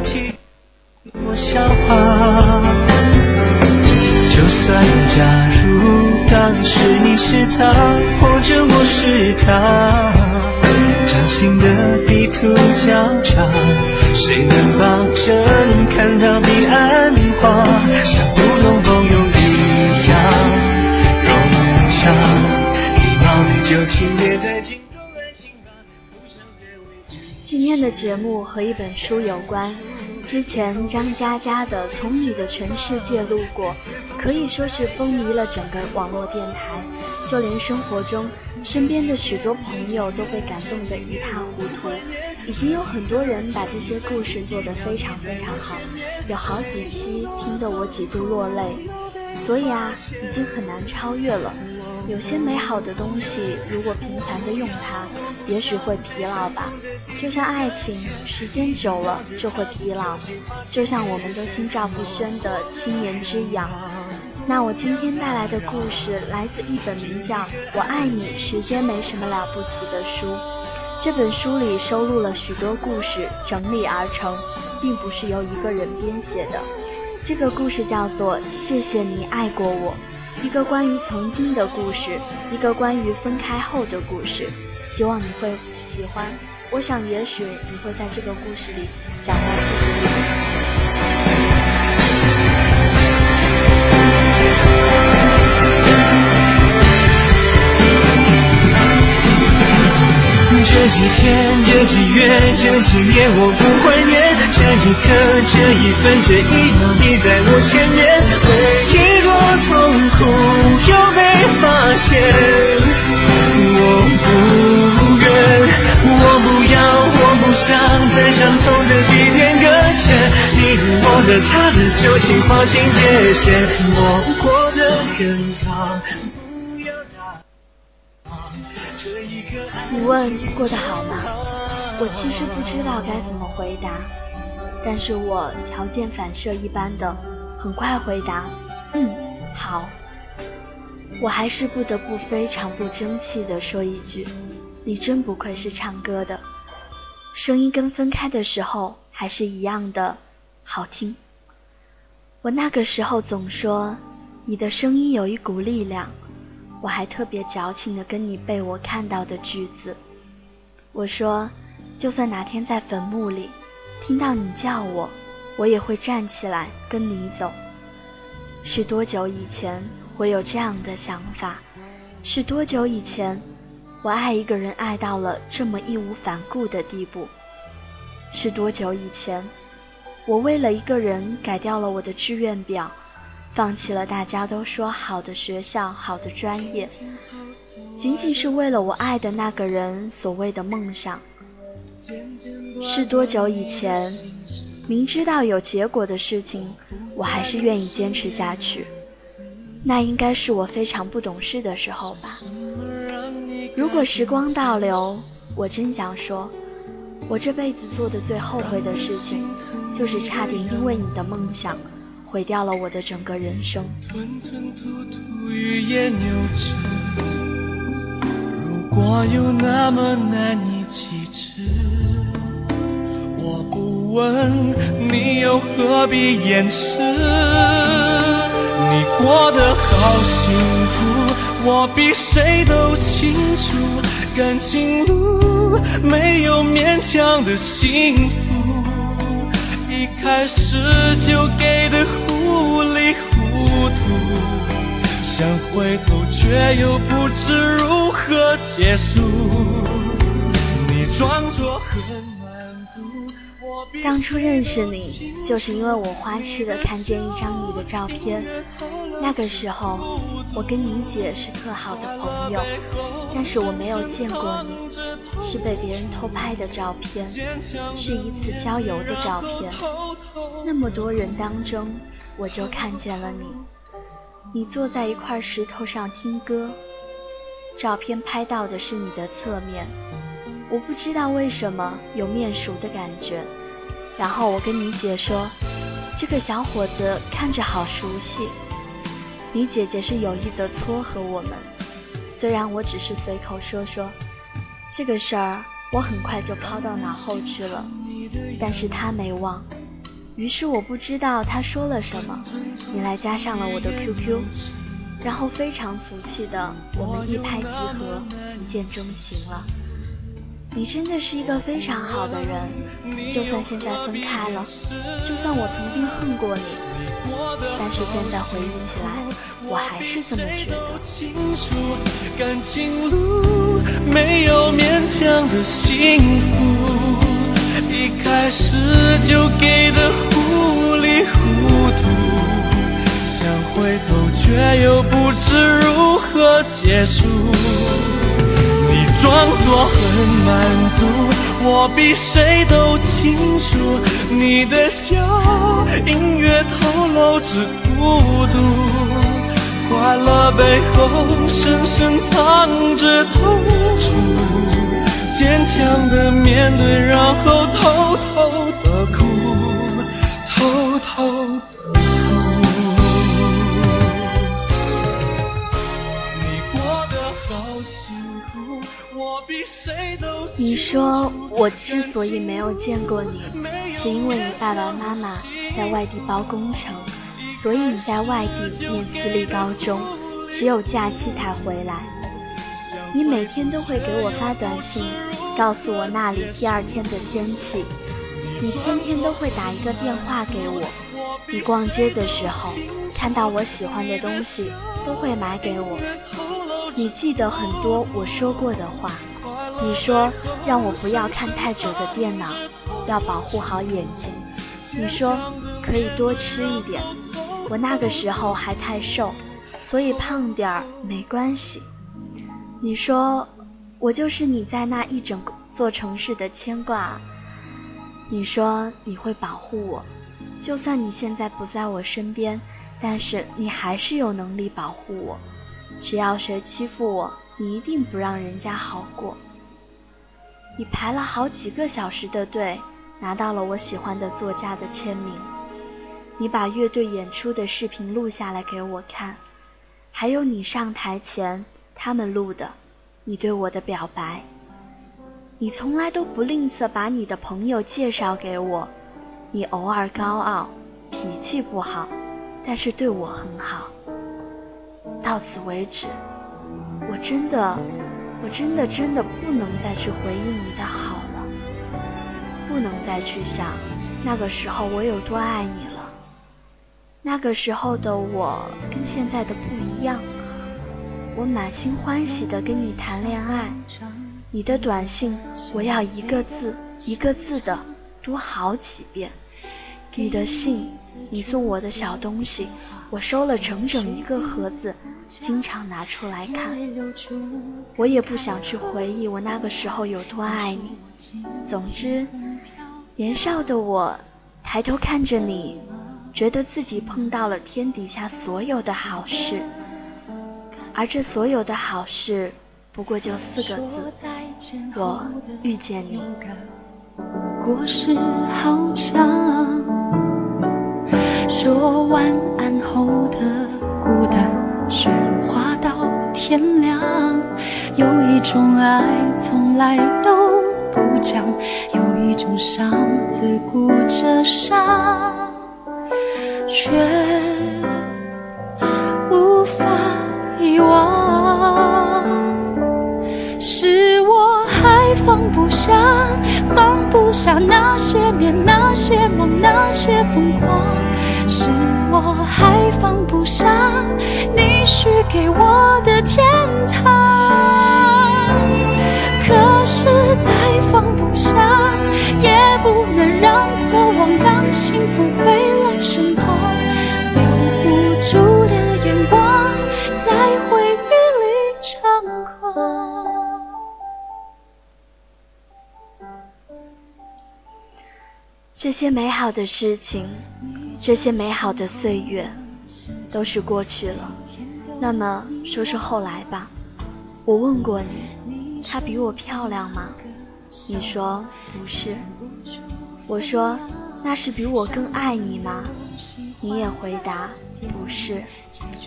起我笑话。就算假如当时你是他，或者我是他，掌心的地图交叉，谁能保证看到彼岸花，像普通朋友一样融洽，礼貌的就轻蔑在镜今天的节目和一本书有关。之前张嘉佳的《从你的全世界路过》可以说是风靡了整个网络电台，就连生活中身边的许多朋友都被感动得一塌糊涂。已经有很多人把这些故事做得非常非常好，有好几期听得我几度落泪。所以啊，已经很难超越了。有些美好的东西，如果频繁的用它，也许会疲劳吧。就像爱情，时间久了就会疲劳。就像我们都心照不宣的七年之痒。那我今天带来的故事，来自一本名叫《我爱你，时间没什么了不起》的书。这本书里收录了许多故事，整理而成，并不是由一个人编写的。这个故事叫做《谢谢你爱过我》。一个关于曾经的故事，一个关于分开后的故事，希望你会喜欢。我想，也许你会在这个故事里找到自己的。这几天，这几月，这几年，我不怀念这一刻，这一分，这一秒，你在我前面，苦又被发现。我不愿，我不要，我不想在相同的地点搁浅。你的、我的、他的，就请划清界限。我过得更好，你问过得好吗？我其实不知道该怎么回答，但是我条件反射一般的很快回答，嗯，好。我还是不得不非常不争气的说一句，你真不愧是唱歌的，声音跟分开的时候还是一样的好听。我那个时候总说你的声音有一股力量。我还特别矫情的跟你背我看到的句子，我说，就算哪天在坟墓里听到你叫我，我也会站起来跟你走。是多久以前我有这样的想法？是多久以前我爱一个人爱到了这么义无反顾的地步？是多久以前我为了一个人改掉了我的志愿表？放弃了大家都说好的学校、好的专业，仅仅是为了我爱的那个人所谓的梦想。是多久以前，明知道有结果的事情，我还是愿意坚持下去？那应该是我非常不懂事的时候吧。如果时光倒流，我真想说，我这辈子做的最后悔的事情，就是差点因为你的梦想。毁掉了我的整个人生。如果有那么难以启齿，我不问，你又何必掩饰？你过得好幸福，我比谁都清楚。感情路没有勉强的幸福。一开始就给的糊里糊涂，想回头却又不知如何结束。你装作很。当初认识你，就是因为我花痴的看见一张你的照片。那个时候，我跟你姐是特好的朋友，但是我没有见过你，是被别人偷拍的照片，是一次郊游的照片。那么多人当中，我就看见了你。你坐在一块石头上听歌，照片拍到的是你的侧面。我不知道为什么有面熟的感觉。然后我跟你姐说，这个小伙子看着好熟悉。你姐姐是有意的撮合我们，虽然我只是随口说说，这个事儿我很快就抛到脑后去了。但是他没忘，于是我不知道他说了什么，你来加上了我的 QQ，然后非常俗气的我们一拍即合，一见钟情了。你真的是一个非常好的人，就算现在分开了，就算我曾经恨过你，但是现在回忆起来，我还是这么觉得。感情路没有勉强的幸福，一开始就给的糊里糊涂，想回头却又不知如何结束。装作很满足，我比谁都清楚，你的笑隐约透露着孤独，快乐背后深深藏着痛楚，坚强的面对，然后偷偷的哭，偷偷的你说我之所以没有见过你，是因为你爸爸妈妈在外地包工程，所以你在外地念私立高中，只有假期才回来。你每天都会给我发短信，告诉我那里第二天的天气。你天天都会打一个电话给我。你逛街的时候看到我喜欢的东西，都会买给我。你记得很多我说过的话。你说让我不要看太久的电脑，要保护好眼睛。你说可以多吃一点，我那个时候还太瘦，所以胖点儿没关系。你说我就是你在那一整座城市的牵挂。你说你会保护我，就算你现在不在我身边，但是你还是有能力保护我。只要谁欺负我，你一定不让人家好过。你排了好几个小时的队，拿到了我喜欢的作家的签名。你把乐队演出的视频录下来给我看，还有你上台前他们录的你对我的表白。你从来都不吝啬把你的朋友介绍给我。你偶尔高傲，脾气不好，但是对我很好。到此为止，我真的。我真的真的不能再去回忆你的好了，不能再去想那个时候我有多爱你了。那个时候的我跟现在的不一样，我满心欢喜的跟你谈恋爱，你的短信我要一个字一个字的读好几遍，你的信。你送我的小东西，我收了整整一个盒子，经常拿出来看。我也不想去回忆我那个时候有多爱你。总之，年少的我抬头看着你，觉得自己碰到了天底下所有的好事，而这所有的好事，不过就四个字：我遇见你。故事好长。说晚安后的孤单，喧哗到天亮。有一种爱从来都不讲，有一种伤自顾着伤，却些年、那些梦、那些疯狂。是我还放不下你许给我的天些美好的事情。这些美好的岁月都是过去了，那么说说后来吧。我问过你，她比我漂亮吗？你说不是。我说那是比我更爱你吗？你也回答不是。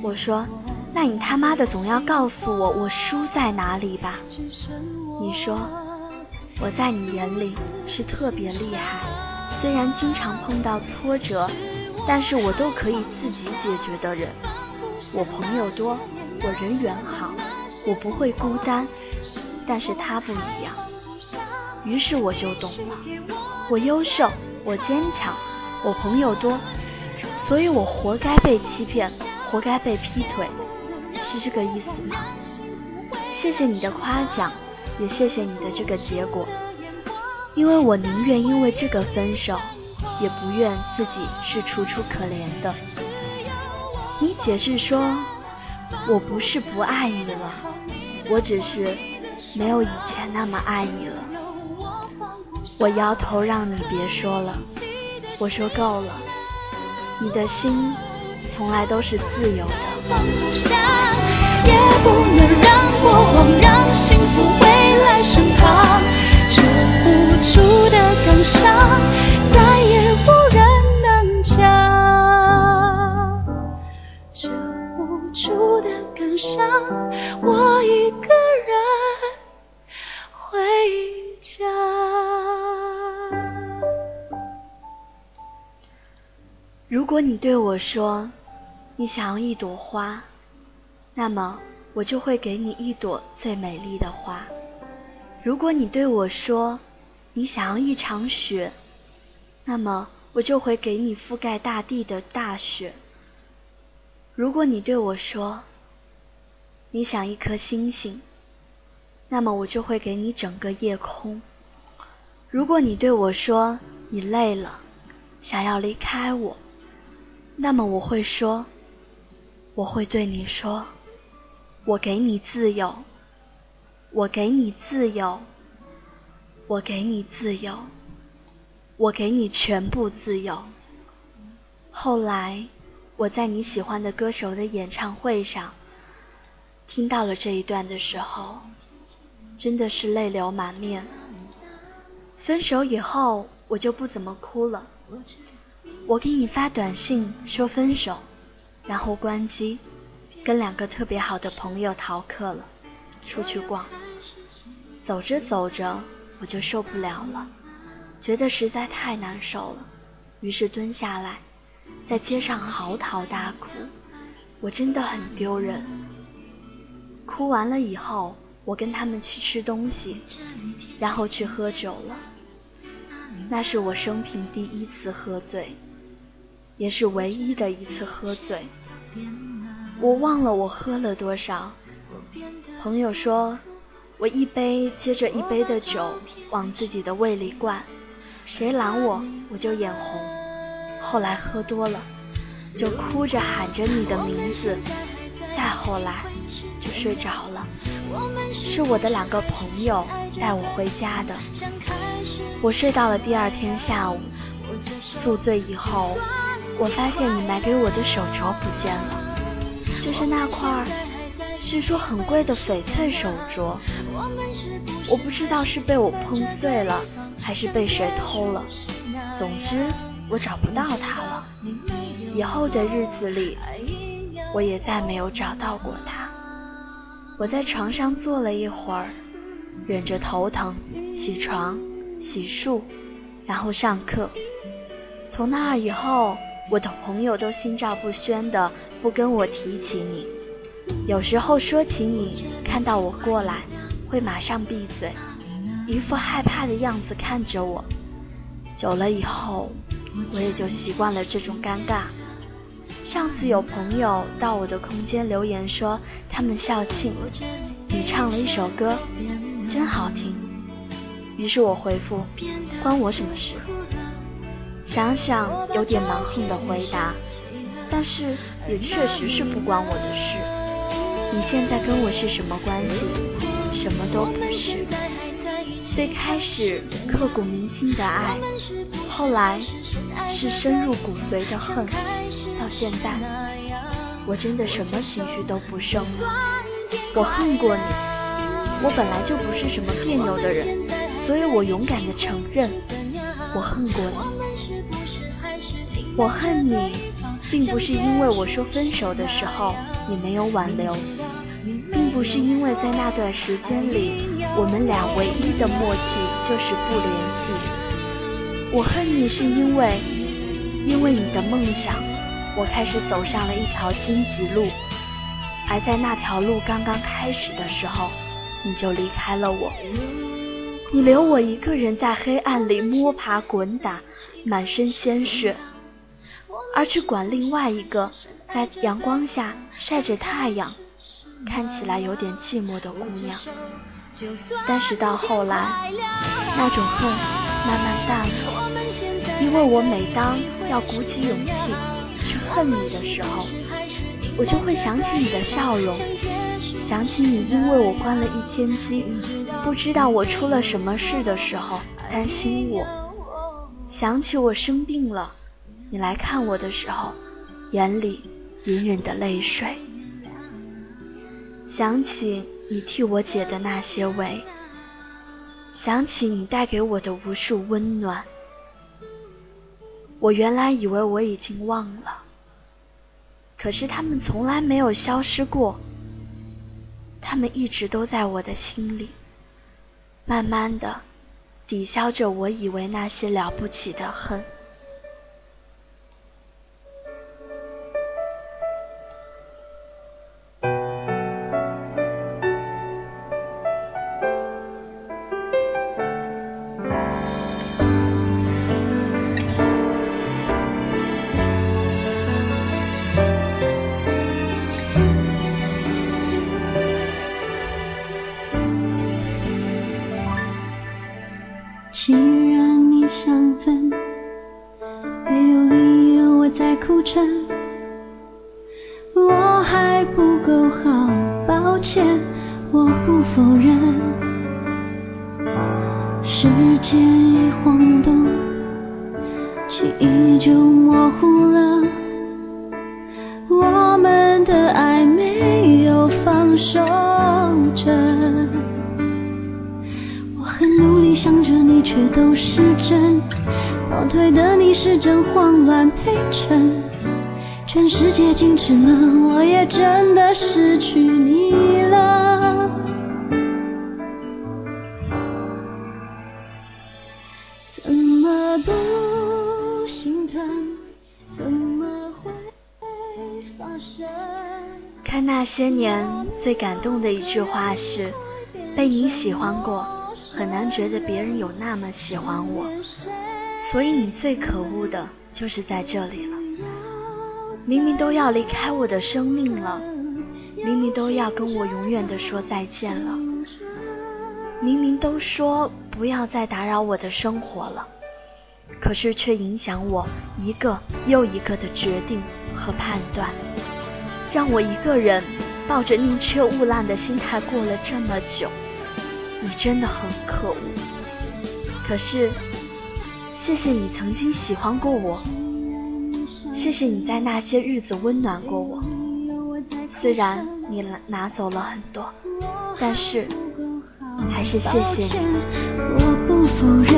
我说那你他妈的总要告诉我我输在哪里吧？你说我在你眼里是特别厉害。虽然经常碰到挫折，但是我都可以自己解决的人。我朋友多，我人缘好，我不会孤单。但是他不一样，于是我就懂了。我优秀，我坚强，我朋友多，所以我活该被欺骗，活该被劈腿，是这个意思吗？谢谢你的夸奖，也谢谢你的这个结果，因为我宁愿因为这个分手，也不愿自己是楚楚可怜的。你解释说，我不是不爱你了，我只是没有以前那么爱你了。我摇头让你别说了，我说够了，你的心从来都是自由的。也不能让过往让你对我说，你想要一朵花。那么我就会给你一朵最美丽的花。如果你对我说你想要一场雪，那么我就会给你覆盖大地的大雪。如果你对我说你想一颗星星，那么我就会给你整个夜空。如果你对我说你累了，想要离开我，那么我会说，我会对你说。我给你自由，我给你自由，我给你自由，我给你全部自由。后来，我在你喜欢的歌手的演唱会上听到了这一段的时候，真的是泪流满面。分手以后，我就不怎么哭了。我给你发短信说分手，然后关机。跟两个特别好的朋友逃课了，出去逛。走着走着，我就受不了了，觉得实在太难受了，于是蹲下来，在街上嚎啕大哭。我真的很丢人。哭完了以后，我跟他们去吃东西，然后去喝酒了。那是我生平第一次喝醉，也是唯一的一次喝醉。我忘了我喝了多少。朋友说，我一杯接着一杯的酒往自己的胃里灌，谁拦我我就眼红。后来喝多了，就哭着喊着你的名字。再后来就睡着了。是我的两个朋友带我回家的。我睡到了第二天下午。宿醉以后，我发现你买给我的手镯不见了。就是那块据说很贵的翡翠手镯，我不知道是被我碰碎了，还是被谁偷了。总之，我找不到它了。以后的日子里，我也再没有找到过它。我在床上坐了一会儿，忍着头疼，起床、洗漱，然后上课。从那以后。我的朋友都心照不宣的不跟我提起你，有时候说起你，看到我过来，会马上闭嘴，一副害怕的样子看着我。久了以后，我也就习惯了这种尴尬。上次有朋友到我的空间留言说，他们校庆，你唱了一首歌，真好听。于是我回复，关我什么事？想想有点蛮横的回答，但是也确实是不关我的事。你现在跟我是什么关系？什么都不是。最开始刻骨铭心的爱，后来是深入骨髓的恨，到现在我真的什么情绪都不剩。我恨过你，我本来就不是什么别扭的人，所以我勇敢的承认。我恨过你，我恨你，并不是因为我说分手的时候你没有挽留，并不是因为在那段时间里我们俩唯一的默契就是不联系。我恨你是因为，因为你的梦想，我开始走上了一条荆棘路，而在那条路刚刚开始的时候，你就离开了我。你留我一个人在黑暗里摸爬滚打，满身鲜血，而去管另外一个在阳光下晒着太阳，看起来有点寂寞的姑娘。但是到后来，那种恨慢慢淡了，因为我每当要鼓起勇气去恨你的时候，我就会想起你的笑容，想起你因为我关了一天机，不知道我出了什么事的时候担心我，想起我生病了，你来看我的时候，眼里隐忍的泪水，想起你替我解的那些围，想起你带给我的无数温暖，我原来以为我已经忘了。可是他们从来没有消失过，他们一直都在我的心里，慢慢的抵消着我以为那些了不起的恨。真些年最感动的一句话是：被你喜欢过，很难觉得别人有那么喜欢我。所以你最可恶的就是在这里了。明明都要离开我的生命了，明明都要跟我永远的说再见了，明明都说不要再打扰我的生活了，可是却影响我一个又一个的决定和判断。让我一个人抱着宁缺毋滥的心态过了这么久，你真的很可恶。可是，谢谢你曾经喜欢过我，谢谢你在那些日子温暖过我。虽然你拿拿走了很多，但是还是谢谢你。我不否认，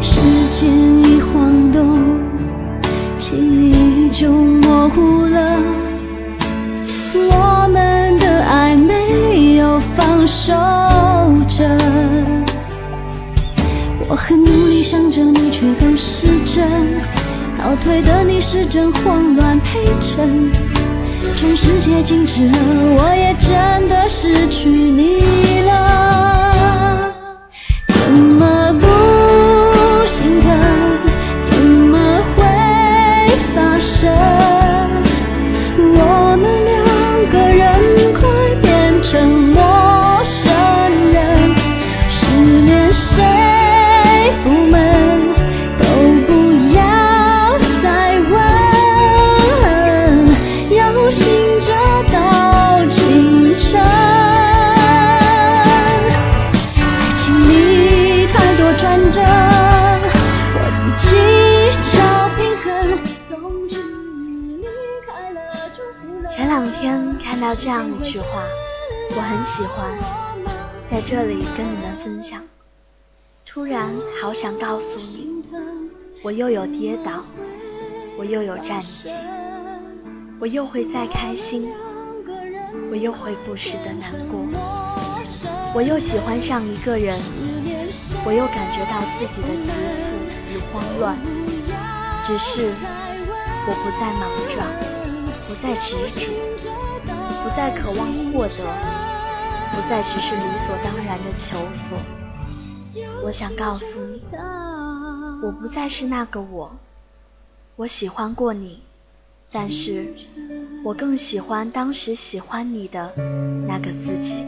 时间一晃动，记忆就。模糊守着。我很努力想着你，却都是真。倒退的你是真，慌乱陪衬。全世界静止了，我也真的失去你了。这样一句话，我很喜欢，在这里跟你们分享。突然好想告诉你，我又有跌倒，我又有站起，我又会再开心，我又会不时的难过，我又喜欢上一个人，我又感觉到自己的急促与慌乱。只是我不再莽撞，不再执着，不再渴望获得，不再只是理所当然的求索。我想告诉你，我不再是那个我。我喜欢过你，但是我更喜欢当时喜欢你的那个自己。